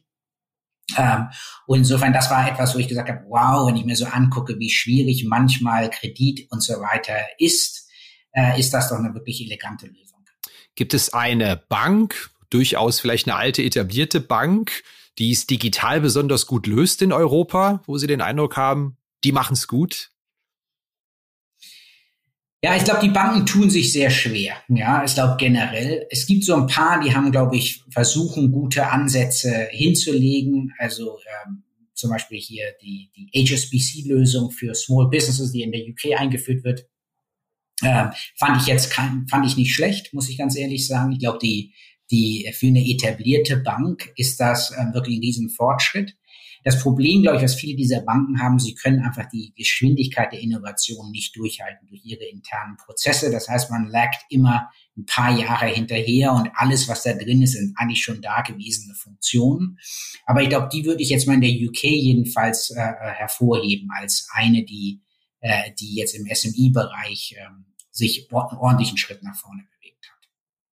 Ähm, und insofern, das war etwas, wo ich gesagt habe, wow, wenn ich mir so angucke, wie schwierig manchmal Kredit und so weiter ist, äh, ist das doch eine wirklich elegante Lösung. Gibt es eine Bank, durchaus vielleicht eine alte etablierte Bank, die es digital besonders gut löst in Europa, wo Sie den Eindruck haben, die machen es gut? Ja, ich glaube, die Banken tun sich sehr schwer. Ja, ich glaube generell. Es gibt so ein paar, die haben, glaube ich, versuchen, gute Ansätze hinzulegen. Also ähm, zum Beispiel hier die, die HSBC-Lösung für Small Businesses, die in der UK eingeführt wird. Ähm, fand ich jetzt kein, fand ich nicht schlecht, muss ich ganz ehrlich sagen. Ich glaube, die, die für eine etablierte Bank ist das ähm, wirklich ein Riesenfortschritt. Das Problem, glaube ich, was viele dieser Banken haben, sie können einfach die Geschwindigkeit der Innovation nicht durchhalten durch ihre internen Prozesse. Das heißt, man lagt immer ein paar Jahre hinterher und alles, was da drin ist, sind eigentlich schon dagewesene Funktionen. Aber ich glaube, die würde ich jetzt mal in der UK jedenfalls äh, hervorheben als eine, die, äh, die jetzt im SMI-Bereich äh, sich ordentlichen Schritt nach vorne bewegt.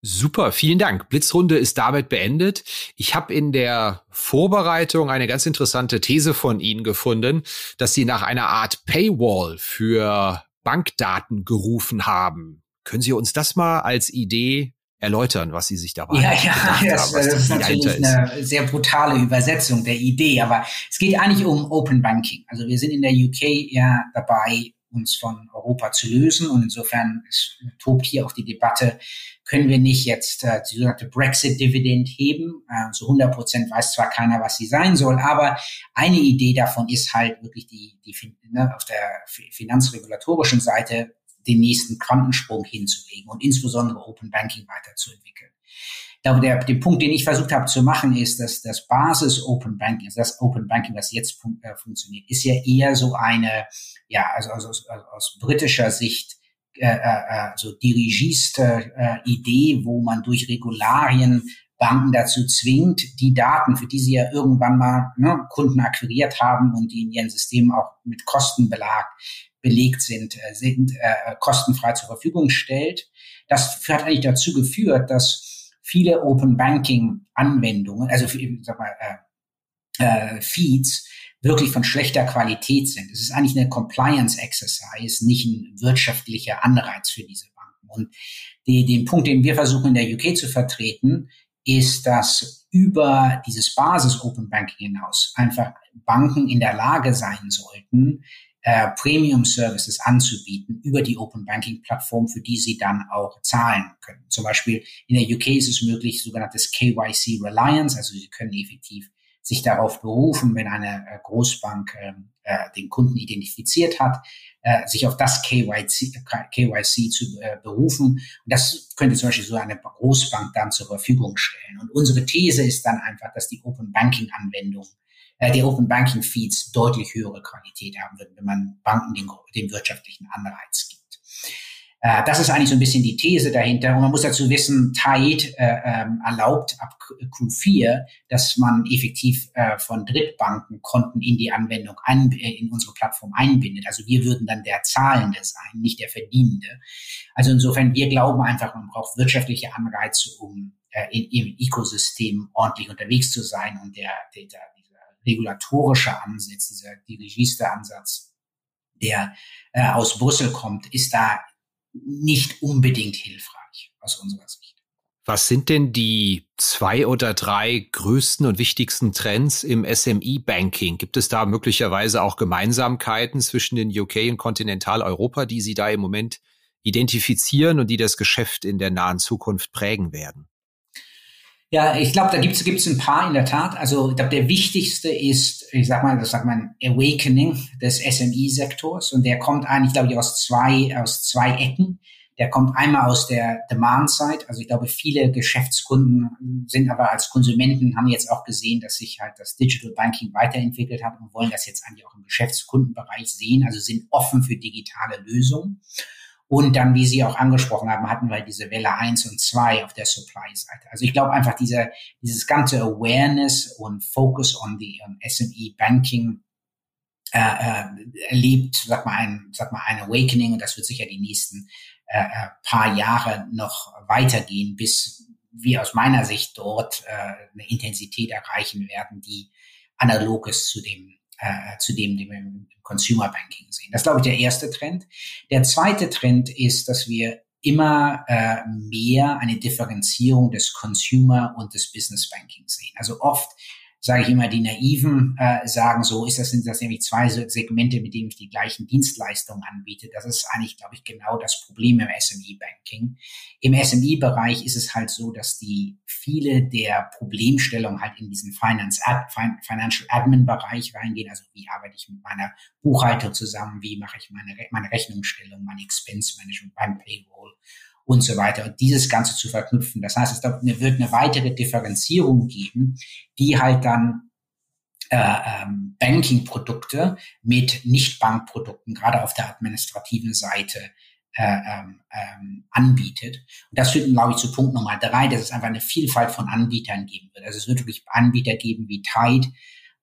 Super, vielen Dank. Blitzrunde ist damit beendet. Ich habe in der Vorbereitung eine ganz interessante These von Ihnen gefunden, dass Sie nach einer Art Paywall für Bankdaten gerufen haben. Können Sie uns das mal als Idee erläutern, was Sie sich dabei ja, ja, das, haben, das ist natürlich ist. eine sehr brutale Übersetzung der Idee, aber es geht eigentlich um Open Banking. Also wir sind in der UK ja dabei, uns von Europa zu lösen. Und insofern tobt hier auch die Debatte, können wir nicht jetzt äh, die sogenannte Brexit-Dividend heben. Äh, so 100 Prozent weiß zwar keiner, was sie sein soll, aber eine Idee davon ist halt wirklich die, die ne, auf der finanzregulatorischen Seite den nächsten Quantensprung hinzulegen und insbesondere Open Banking weiterzuentwickeln. Glaube, der, der Punkt, den ich versucht habe zu machen, ist, dass das Basis Open Banking, also das Open Banking, was jetzt fun äh, funktioniert, ist ja eher so eine, ja, also, also aus, also aus britischer Sicht äh, äh, so dirigiste äh, wo man durch Regularien Banken dazu zwingt, die Daten, für die sie ja irgendwann mal ne, Kunden akquiriert haben und die in ihren Systemen auch mit Kostenbelag belegt sind, äh, sind äh, kostenfrei zur Verfügung stellt. Das hat eigentlich dazu geführt, dass viele Open Banking Anwendungen, also sag mal, äh, äh, Feeds, wirklich von schlechter Qualität sind. Es ist eigentlich eine Compliance Exercise, nicht ein wirtschaftlicher Anreiz für diese Banken. Und die, den Punkt, den wir versuchen in der UK zu vertreten, ist, dass über dieses Basis Open Banking hinaus einfach Banken in der Lage sein sollten, äh, Premium Services anzubieten über die Open Banking Plattform, für die sie dann auch zahlen können. Zum Beispiel in der UK ist es möglich, sogenanntes KYC Reliance, also sie können effektiv sich darauf berufen, wenn eine äh, Großbank ähm, äh, den Kunden identifiziert hat, äh, sich auf das KYC, KYC zu äh, berufen. Und das könnte zum Beispiel so eine Großbank dann zur Verfügung stellen. Und unsere These ist dann einfach, dass die Open Banking Anwendung äh, die Open Banking Feeds deutlich höhere Qualität haben würden, wenn man Banken den, den wirtschaftlichen Anreiz gibt. Äh, das ist eigentlich so ein bisschen die These dahinter. Und man muss dazu wissen, Tide äh, ähm, erlaubt ab Q4, dass man effektiv äh, von Drittbanken Konten in die Anwendung ein, äh, in unsere Plattform einbindet. Also wir würden dann der Zahlende sein, nicht der Verdienende. Also insofern, wir glauben einfach, man braucht wirtschaftliche Anreize, um äh, in, im Ökosystem ordentlich unterwegs zu sein. Und der, der, der regulatorische Ansatz, dieser Dirigiste-Ansatz, der äh, aus Brüssel kommt, ist da nicht unbedingt hilfreich aus unserer Sicht. Was sind denn die zwei oder drei größten und wichtigsten Trends im SME-Banking? Gibt es da möglicherweise auch Gemeinsamkeiten zwischen den UK und Kontinentaleuropa, die Sie da im Moment identifizieren und die das Geschäft in der nahen Zukunft prägen werden? Ja, ich glaube, da gibt es ein paar in der Tat. Also ich glaube, der wichtigste ist, ich sag mal, das sagt man, Awakening des SME-Sektors und der kommt eigentlich, glaube ich, aus zwei aus zwei Ecken. Der kommt einmal aus der Demand-Side. Also ich glaube, viele Geschäftskunden sind aber als Konsumenten, haben jetzt auch gesehen, dass sich halt das Digital Banking weiterentwickelt hat und wollen das jetzt eigentlich auch im Geschäftskundenbereich sehen. Also sind offen für digitale Lösungen. Und dann, wie Sie auch angesprochen haben, hatten wir diese Welle eins und zwei auf der Supply-Seite. Also ich glaube einfach, diese, dieses ganze Awareness und Focus on the on SME Banking äh, äh, erlebt, sag mal, ein, sag mal, ein Awakening und das wird sicher die nächsten äh, äh, paar Jahre noch weitergehen, bis wir aus meiner Sicht dort äh, eine Intensität erreichen werden, die analog ist zu dem äh, zu dem, den wir im Consumer Banking sehen. Das ist, glaube ich, der erste Trend. Der zweite Trend ist, dass wir immer äh, mehr eine Differenzierung des Consumer und des Business Banking sehen. Also oft sage ich immer, die Naiven äh, sagen, so ist das, sind das nämlich zwei Segmente, mit denen ich die gleichen Dienstleistungen anbiete. Das ist eigentlich, glaube ich, genau das Problem im SME-Banking. Im SME-Bereich ist es halt so, dass die viele der Problemstellungen halt in diesen Finance Ad, Financial Admin-Bereich reingehen. Also wie arbeite ich mit meiner Buchhaltung zusammen? Wie mache ich meine, meine Rechnungsstellung, mein Expense Management beim Payroll? Und so weiter. Und dieses Ganze zu verknüpfen. Das heißt, es wird eine weitere Differenzierung geben, die halt dann äh, ähm, Banking-Produkte mit Nicht-Bank-Produkten, gerade auf der administrativen Seite, äh, ähm, ähm, anbietet. Und das führt, glaube ich, zu Punkt Nummer drei, dass es einfach eine Vielfalt von Anbietern geben wird. Also es wird wirklich Anbieter geben wie Tide,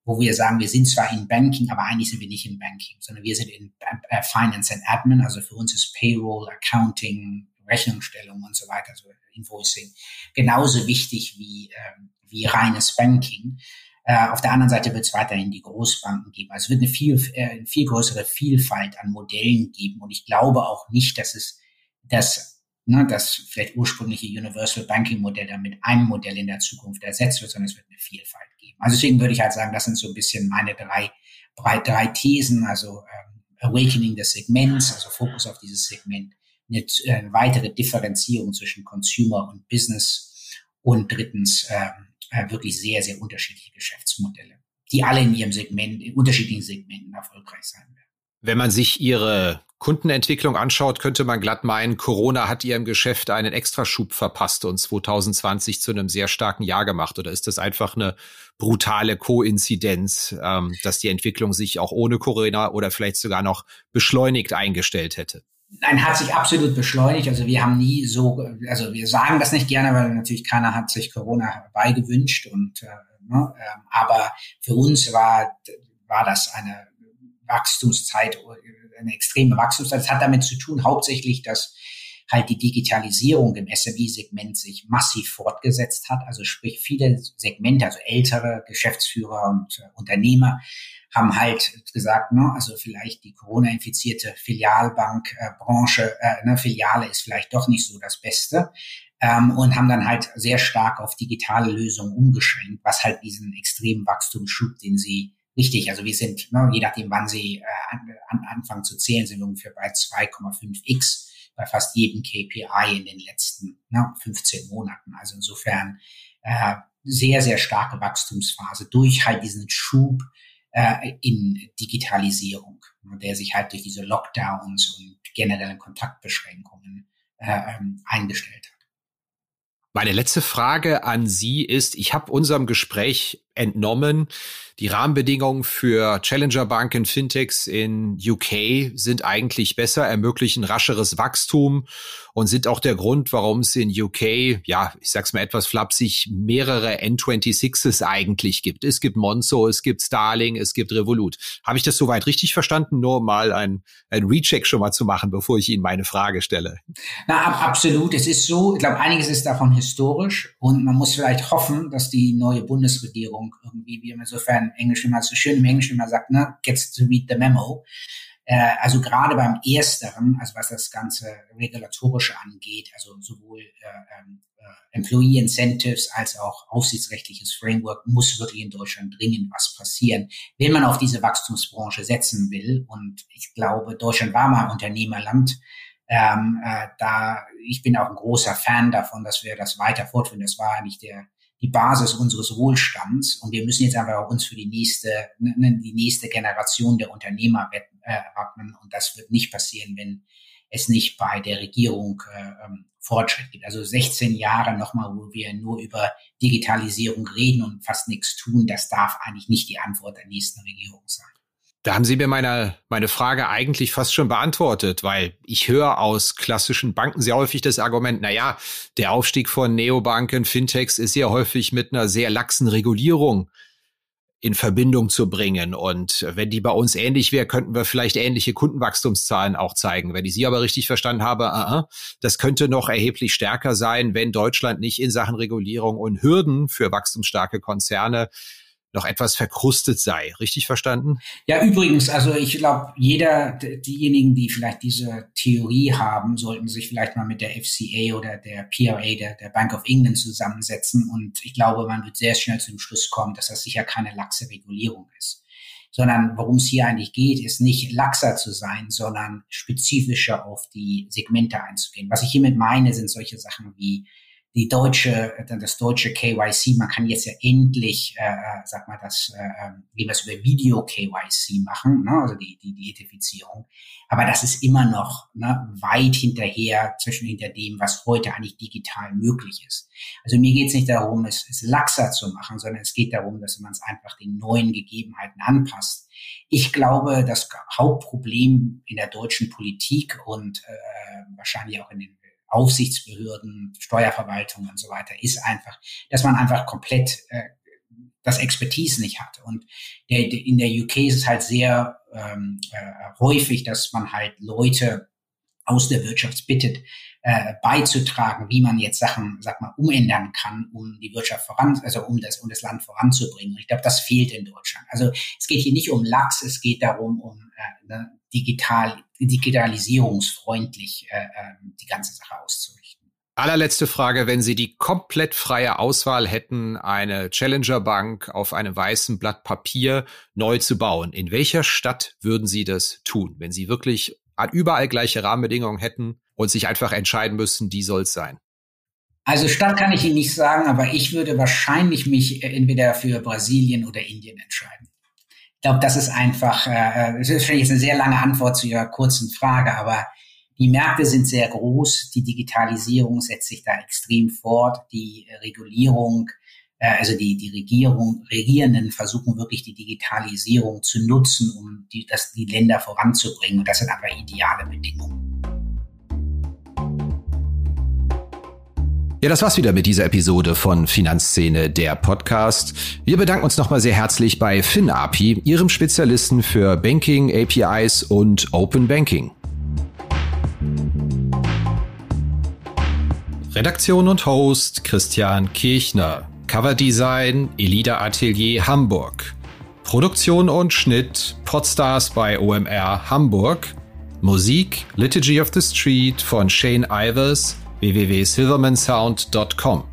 wo wir sagen, wir sind zwar in Banking, aber eigentlich sind wir nicht in Banking, sondern wir sind in äh, Finance and Admin. Also für uns ist Payroll, Accounting, Rechnungsstellung und so weiter, also Invoicing, genauso wichtig wie, äh, wie reines Banking. Äh, auf der anderen Seite wird es weiterhin die Großbanken geben. Also es wird eine viel, äh, viel größere Vielfalt an Modellen geben. Und ich glaube auch nicht, dass es das, ne, das vielleicht ursprüngliche Universal Banking Modell dann mit einem Modell in der Zukunft ersetzt wird, sondern es wird eine Vielfalt geben. Also deswegen würde ich halt sagen, das sind so ein bisschen meine drei, drei, drei Thesen, also ähm, Awakening des Segments, also Fokus auf dieses Segment, eine, eine äh, weitere Differenzierung zwischen Consumer und Business und drittens ähm, äh, wirklich sehr, sehr unterschiedliche Geschäftsmodelle, die alle in ihrem Segment, in unterschiedlichen Segmenten erfolgreich sein werden. Wenn man sich Ihre Kundenentwicklung anschaut, könnte man glatt meinen, Corona hat Ihrem Geschäft einen Extraschub verpasst und 2020 zu einem sehr starken Jahr gemacht. Oder ist das einfach eine brutale Koinzidenz, ähm, dass die Entwicklung sich auch ohne Corona oder vielleicht sogar noch beschleunigt eingestellt hätte? Nein, hat sich absolut beschleunigt. Also wir haben nie so, also wir sagen das nicht gerne, weil natürlich keiner hat sich Corona herbeigewünscht. Und äh, ne, äh, aber für uns war war das eine Wachstumszeit, eine extreme Wachstumszeit. Das hat damit zu tun, hauptsächlich, dass halt die Digitalisierung im SME-Segment sich massiv fortgesetzt hat. Also sprich viele Segmente, also ältere Geschäftsführer und äh, Unternehmer haben halt gesagt, ne, also vielleicht die Corona-infizierte Filialbank-Branche, äh, äh, ne, Filiale ist vielleicht doch nicht so das Beste. Ähm, und haben dann halt sehr stark auf digitale Lösungen umgeschränkt, was halt diesen extremen Wachstumsschub, den sie richtig, also wir sind, ne, je nachdem, wann sie äh, an, an, anfangen zu zählen, sind ungefähr bei 2,5x bei fast jedem KPI in den letzten na, 15 Monaten. Also insofern äh, sehr, sehr starke Wachstumsphase durch halt diesen Schub äh, in Digitalisierung, der sich halt durch diese Lockdowns und generellen Kontaktbeschränkungen äh, ähm, eingestellt hat. Meine letzte Frage an Sie ist, ich habe unserem Gespräch entnommen, die Rahmenbedingungen für Challenger-Banken, Fintechs in UK sind eigentlich besser, ermöglichen rascheres Wachstum und sind auch der Grund, warum es in UK, ja, ich sag's mal etwas flapsig, mehrere N26s eigentlich gibt. Es gibt Monzo, es gibt Starling, es gibt Revolut. Habe ich das soweit richtig verstanden? Nur mal ein, ein Recheck schon mal zu machen, bevor ich Ihnen meine Frage stelle. Na, ab, absolut. Es ist so, ich glaube, einiges ist davon historisch und man muss vielleicht hoffen, dass die neue Bundesregierung irgendwie, wie man insofern Englisch immer so schön im Englisch immer sagt, ne, gets to read the memo. Äh, also gerade beim Ersteren, also was das ganze Regulatorische angeht, also sowohl äh, ähm, äh, Employee Incentives als auch aufsichtsrechtliches Framework, muss wirklich in Deutschland dringend was passieren, wenn man auf diese Wachstumsbranche setzen will. Und ich glaube, Deutschland war mal Unternehmerland. Ähm, äh, da ich bin auch ein großer Fan davon, dass wir das weiter fortführen. Das war eigentlich der die Basis unseres Wohlstands und wir müssen jetzt einfach uns für die nächste, ne, ne, die nächste Generation der Unternehmer äh, wappnen und das wird nicht passieren, wenn es nicht bei der Regierung äh, ähm, Fortschritt gibt. Also 16 Jahre nochmal, wo wir nur über Digitalisierung reden und fast nichts tun, das darf eigentlich nicht die Antwort der nächsten Regierung sein. Da haben Sie mir meine, meine Frage eigentlich fast schon beantwortet, weil ich höre aus klassischen Banken sehr häufig das Argument, na ja, der Aufstieg von Neobanken, Fintechs ist sehr häufig mit einer sehr laxen Regulierung in Verbindung zu bringen. Und wenn die bei uns ähnlich wäre, könnten wir vielleicht ähnliche Kundenwachstumszahlen auch zeigen. Wenn ich Sie aber richtig verstanden habe, uh -uh, das könnte noch erheblich stärker sein, wenn Deutschland nicht in Sachen Regulierung und Hürden für wachstumsstarke Konzerne noch etwas verkrustet sei. Richtig verstanden? Ja, übrigens, also ich glaube, jeder, diejenigen, die vielleicht diese Theorie haben, sollten sich vielleicht mal mit der FCA oder der PRA, der, der Bank of England zusammensetzen. Und ich glaube, man wird sehr schnell zum Schluss kommen, dass das sicher keine laxe Regulierung ist sondern worum es hier eigentlich geht, ist nicht laxer zu sein, sondern spezifischer auf die Segmente einzugehen. Was ich hiermit meine, sind solche Sachen wie die deutsche, das deutsche KYC, man kann jetzt ja endlich, äh, äh, sag mal, das, äh, ähm, wie wir es über Video KYC machen, ne? also die, die, die Identifizierung. Aber das ist immer noch ne, weit hinterher zwischen hinter dem, was heute eigentlich digital möglich ist. Also mir geht es nicht darum, es, es laxer zu machen, sondern es geht darum, dass man es einfach den neuen Gegebenheiten anpasst. Ich glaube, das Hauptproblem in der deutschen Politik und äh, wahrscheinlich auch in den Aufsichtsbehörden, Steuerverwaltung und so weiter, ist einfach, dass man einfach komplett äh, das Expertise nicht hat. Und der, der, in der UK ist es halt sehr ähm, äh, häufig, dass man halt Leute aus der Wirtschaft bittet, äh, beizutragen, wie man jetzt Sachen, sag mal, umändern kann, um die Wirtschaft voran, also um das, um das Land voranzubringen. Und ich glaube, das fehlt in Deutschland. Also es geht hier nicht um Lachs, es geht darum, um äh, ne, digital, digitalisierungsfreundlich äh, ähm, die ganze Sache auszurichten. Allerletzte Frage, wenn Sie die komplett freie Auswahl hätten, eine Challenger Bank auf einem weißen Blatt Papier neu zu bauen, in welcher Stadt würden Sie das tun, wenn Sie wirklich überall gleiche Rahmenbedingungen hätten und sich einfach entscheiden müssten, die soll es sein? Also Stadt kann ich Ihnen nicht sagen, aber ich würde wahrscheinlich mich entweder für Brasilien oder Indien entscheiden. Ich glaube, das ist einfach, äh, das ist vielleicht eine sehr lange Antwort zu Ihrer kurzen Frage, aber die Märkte sind sehr groß, die Digitalisierung setzt sich da extrem fort, die Regulierung, äh, also die, die Regierung, Regierenden versuchen wirklich die Digitalisierung zu nutzen, um die, das, die Länder voranzubringen. Und das sind aber ideale Bedingungen. Ja, das war's wieder mit dieser Episode von Finanzszene, der Podcast. Wir bedanken uns nochmal sehr herzlich bei FinAPI, Ihrem Spezialisten für Banking, APIs und Open Banking. Redaktion und Host Christian Kirchner. Coverdesign Elida Atelier Hamburg. Produktion und Schnitt Podstars bei OMR Hamburg. Musik Liturgy of the Street von Shane Ivers www.silvermansound.com.